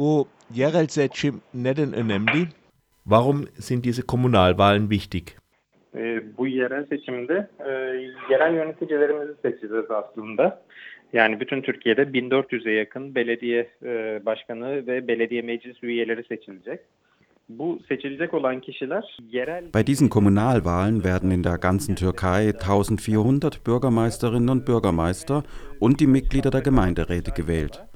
Bu yerel seçim neden önemli? Warum sind diese Kommunalwahlen wichtig? E, bu yerel seçimde e, yerel yöneticilerimizi seçeceğiz aslında. Yani bütün Türkiye'de 1400'e yakın belediye e, başkanı ve belediye meclis üyeleri seçilecek. Bei diesen Kommunalwahlen werden in der ganzen Türkei 1400 Bürgermeisterinnen und Bürgermeister und die Mitglieder der Gemeinderäte gewählt.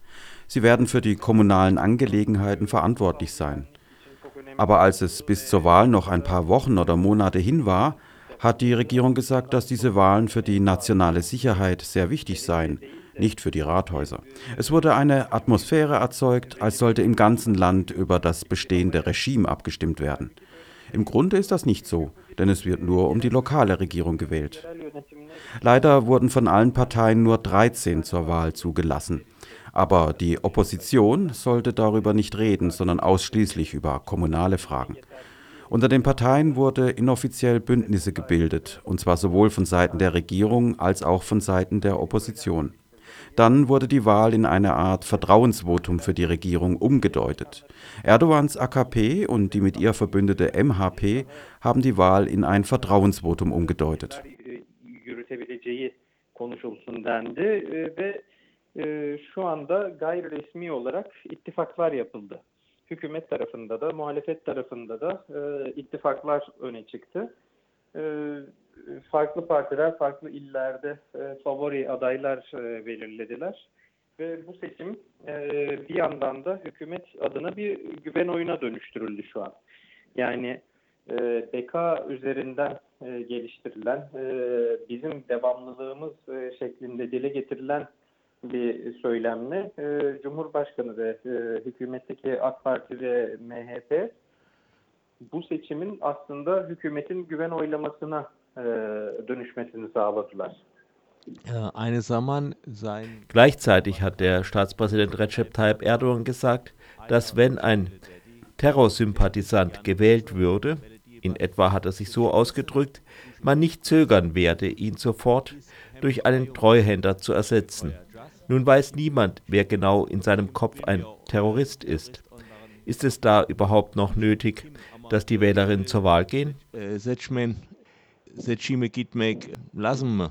Sie werden für die kommunalen Angelegenheiten verantwortlich sein. Aber als es bis zur Wahl noch ein paar Wochen oder Monate hin war, hat die Regierung gesagt, dass diese Wahlen für die nationale Sicherheit sehr wichtig seien, nicht für die Rathäuser. Es wurde eine Atmosphäre erzeugt, als sollte im ganzen Land über das bestehende Regime abgestimmt werden. Im Grunde ist das nicht so, denn es wird nur um die lokale Regierung gewählt. Leider wurden von allen Parteien nur 13 zur Wahl zugelassen. Aber die Opposition sollte darüber nicht reden, sondern ausschließlich über kommunale Fragen. Unter den Parteien wurde inoffiziell Bündnisse gebildet, und zwar sowohl von Seiten der Regierung als auch von Seiten der Opposition. Dann wurde die Wahl in eine Art Vertrauensvotum für die Regierung umgedeutet. Erdogans AKP und die mit ihr verbündete MHP haben die Wahl in ein Vertrauensvotum umgedeutet. E, şu anda gayri resmi olarak ittifaklar yapıldı. Hükümet tarafında da muhalefet tarafında da e, ittifaklar öne çıktı. E, farklı partiler farklı illerde e, favori adaylar e, belirlediler. Ve bu seçim e, bir yandan da hükümet adına bir güven oyuna dönüştürüldü şu an. Yani e, BK üzerinden e, geliştirilen, e, bizim devamlılığımız e, şeklinde dile getirilen bir söylemle e, Cumhurbaşkanı ve e, hükümetteki AK Parti ve MHP bu seçimin aslında hükümetin güven oylamasına e, dönüşmesini sağladılar. Eine Zaman sein Gleichzeitig hat der Staatspräsident Recep Tayyip Erdogan gesagt, dass wenn ein Terrorsympathisant gewählt würde, in etwa hat er sich so ausgedrückt, man nicht zögern werde, ihn sofort durch einen Treuhänder zu ersetzen. Nun weiß niemand, wer genau in seinem Kopf ein Terrorist ist. Ist es da überhaupt noch nötig, dass die Wählerinnen zur Wahl gehen? seçime gitmek lazım mı?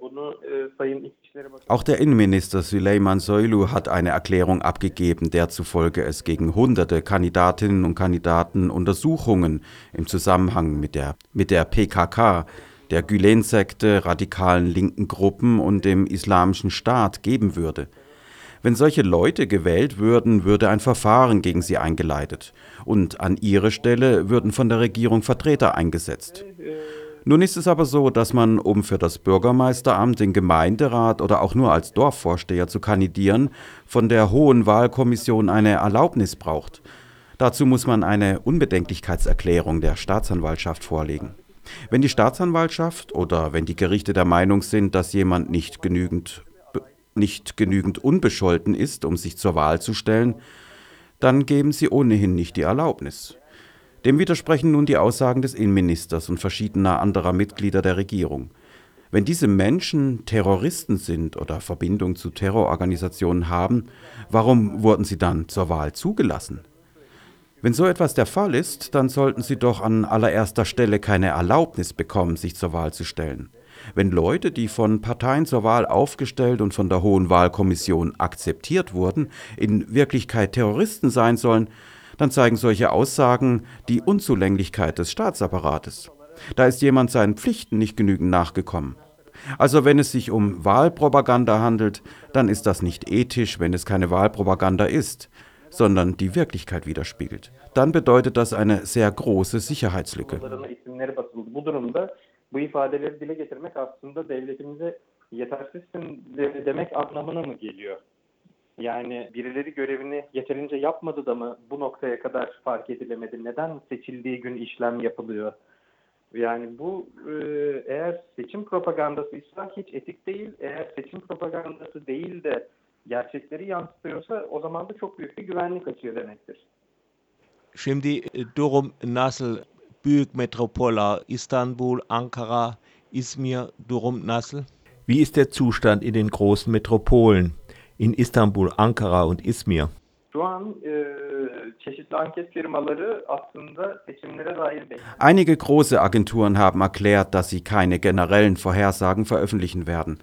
Bunu e, Auch der Innenminister Süleyman Soylu hat eine Erklärung abgegeben, der zufolge es gegen hunderte Kandidatinnen und Kandidaten Untersuchungen im Zusammenhang mit der, mit der PKK, der Gülen-Sekte, radikalen linken Gruppen und dem Islamischen Staat geben würde. Wenn solche Leute gewählt würden, würde ein Verfahren gegen sie eingeleitet und an ihre Stelle würden von der Regierung Vertreter eingesetzt. Nun ist es aber so, dass man, um für das Bürgermeisteramt, den Gemeinderat oder auch nur als Dorfvorsteher zu kandidieren, von der Hohen Wahlkommission eine Erlaubnis braucht. Dazu muss man eine Unbedenklichkeitserklärung der Staatsanwaltschaft vorlegen. Wenn die Staatsanwaltschaft oder wenn die Gerichte der Meinung sind, dass jemand nicht genügend, nicht genügend unbescholten ist, um sich zur Wahl zu stellen, dann geben sie ohnehin nicht die Erlaubnis. Dem widersprechen nun die Aussagen des Innenministers und verschiedener anderer Mitglieder der Regierung. Wenn diese Menschen Terroristen sind oder Verbindung zu Terrororganisationen haben, warum wurden sie dann zur Wahl zugelassen? Wenn so etwas der Fall ist, dann sollten sie doch an allererster Stelle keine Erlaubnis bekommen, sich zur Wahl zu stellen. Wenn Leute, die von Parteien zur Wahl aufgestellt und von der Hohen Wahlkommission akzeptiert wurden, in Wirklichkeit Terroristen sein sollen, dann zeigen solche Aussagen die Unzulänglichkeit des Staatsapparates. Da ist jemand seinen Pflichten nicht genügend nachgekommen. Also wenn es sich um Wahlpropaganda handelt, dann ist das nicht ethisch, wenn es keine Wahlpropaganda ist, sondern die Wirklichkeit widerspiegelt. Dann bedeutet das eine sehr große Sicherheitslücke. Bu durumda bu ifadeleri dile getirmek aslında devletimize yetersizsin de- demek anlamına mı geliyor? Yani birileri görevini yeterince yapmadı da mı bu noktaya kadar fark edilemedi? Neden seçildiği gün işlem yapılıyor? Yani bu e, eğer seçim propagandasıysa hiç etik değil. Eğer seçim propagandası değil de gerçekleri yansıtıyorsa o zaman da çok büyük bir güvenlik açığı demektir. Şimdi e, durum nasıl büyük metropolar İstanbul, Ankara, İzmir, durum nasıl? Wie ist der Zustand in den großen Metropolen? in Istanbul, Ankara und Izmir. E, Einige große Agenturen haben erklärt, dass sie keine generellen Vorhersagen veröffentlichen werden.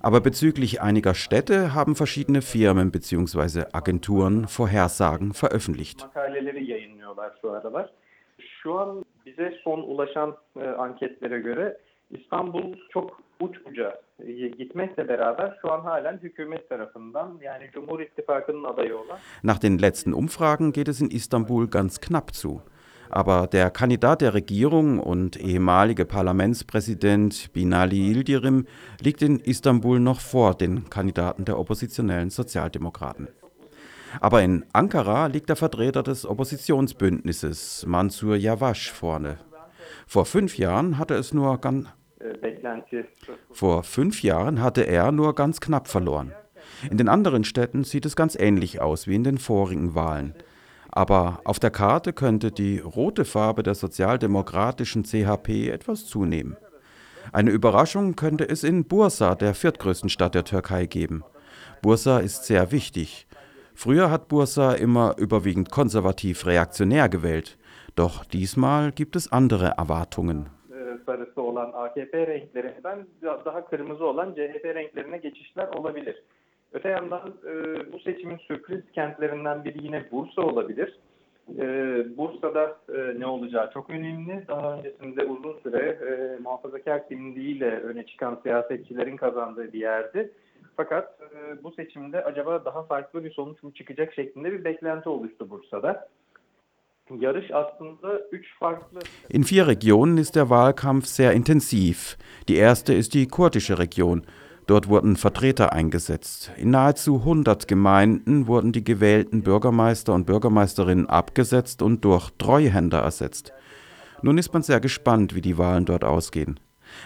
Aber bezüglich einiger Städte haben verschiedene Firmen bzw. Agenturen Vorhersagen veröffentlicht. e, anketlere göre İstanbul çok uç uca e, gitmekle beraber şu an halen hükümet tarafından yani Cumhur İttifakı'nın adayı olan Nach den letzten Umfragen geht es in Istanbul ganz knapp zu. Aber der Kandidat der Regierung und ehemalige Parlamentspräsident Binali Yildirim liegt in Istanbul noch vor den Kandidaten der oppositionellen Sozialdemokraten. Aber in Ankara liegt der Vertreter des Oppositionsbündnisses Mansur Yavaş vorne. Vor fünf Jahren hatte es nur ganz vor fünf Jahren hatte er nur ganz knapp verloren. In den anderen Städten sieht es ganz ähnlich aus wie in den vorigen Wahlen. Aber auf der Karte könnte die rote Farbe der sozialdemokratischen CHP etwas zunehmen. Eine Überraschung könnte es in Bursa, der viertgrößten Stadt der Türkei, geben. Bursa ist sehr wichtig. Früher hat Bursa immer überwiegend konservativ-reaktionär gewählt. Doch diesmal gibt es andere Erwartungen. sarısı olan AKP renklerinden daha kırmızı olan CHP renklerine geçişler olabilir. Öte yandan e, bu seçimin sürpriz kentlerinden biri yine Bursa olabilir. E, Bursa'da e, ne olacağı çok önemli. Daha öncesinde uzun süre e, muhafazakar kimliğiyle öne çıkan siyasetçilerin kazandığı bir yerdi. Fakat e, bu seçimde acaba daha farklı bir sonuç mu çıkacak şeklinde bir beklenti oluştu Bursa'da. In vier Regionen ist der Wahlkampf sehr intensiv. Die erste ist die kurdische Region. Dort wurden Vertreter eingesetzt. In nahezu 100 Gemeinden wurden die gewählten Bürgermeister und Bürgermeisterinnen abgesetzt und durch Treuhänder ersetzt. Nun ist man sehr gespannt, wie die Wahlen dort ausgehen.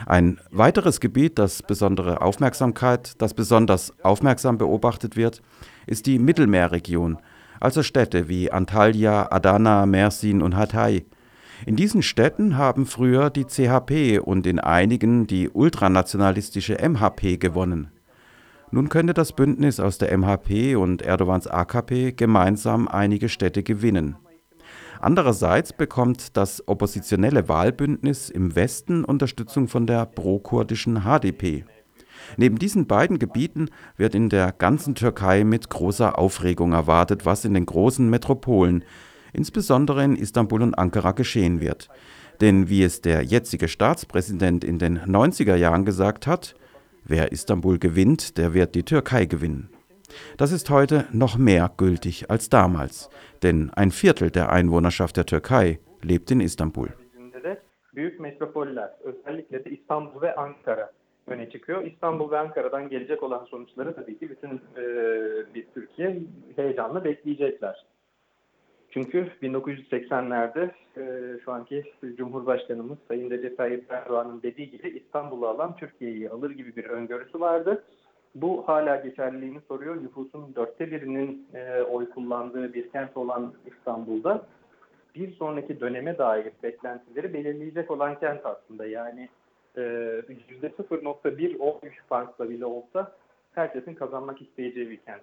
Ein weiteres Gebiet, das besondere Aufmerksamkeit, das besonders aufmerksam beobachtet wird, ist die Mittelmeerregion, also Städte wie Antalya, Adana, Mersin und Hatay. In diesen Städten haben früher die CHP und in einigen die ultranationalistische MHP gewonnen. Nun könnte das Bündnis aus der MHP und Erdogans AKP gemeinsam einige Städte gewinnen. Andererseits bekommt das oppositionelle Wahlbündnis im Westen Unterstützung von der prokurdischen HDP. Neben diesen beiden Gebieten wird in der ganzen Türkei mit großer Aufregung erwartet, was in den großen Metropolen, insbesondere in Istanbul und Ankara, geschehen wird. Denn wie es der jetzige Staatspräsident in den 90er Jahren gesagt hat, wer Istanbul gewinnt, der wird die Türkei gewinnen. Das ist heute noch mehr gültig als damals, denn ein Viertel der Einwohnerschaft der Türkei lebt in Istanbul. Çünkü 1980'lerde e, şu anki Cumhurbaşkanımız Sayın Recep Tayyip Erdoğan'ın dediği gibi İstanbul'u alan Türkiye'yi alır gibi bir öngörüsü vardı. Bu hala geçerliliğini soruyor. Nüfusun dörtte birinin e, oy kullandığı bir kent olan İstanbul'da bir sonraki döneme dair beklentileri belirleyecek olan kent aslında. Yani e, %0.1 oy farkla bile olsa herkesin kazanmak isteyeceği bir kent.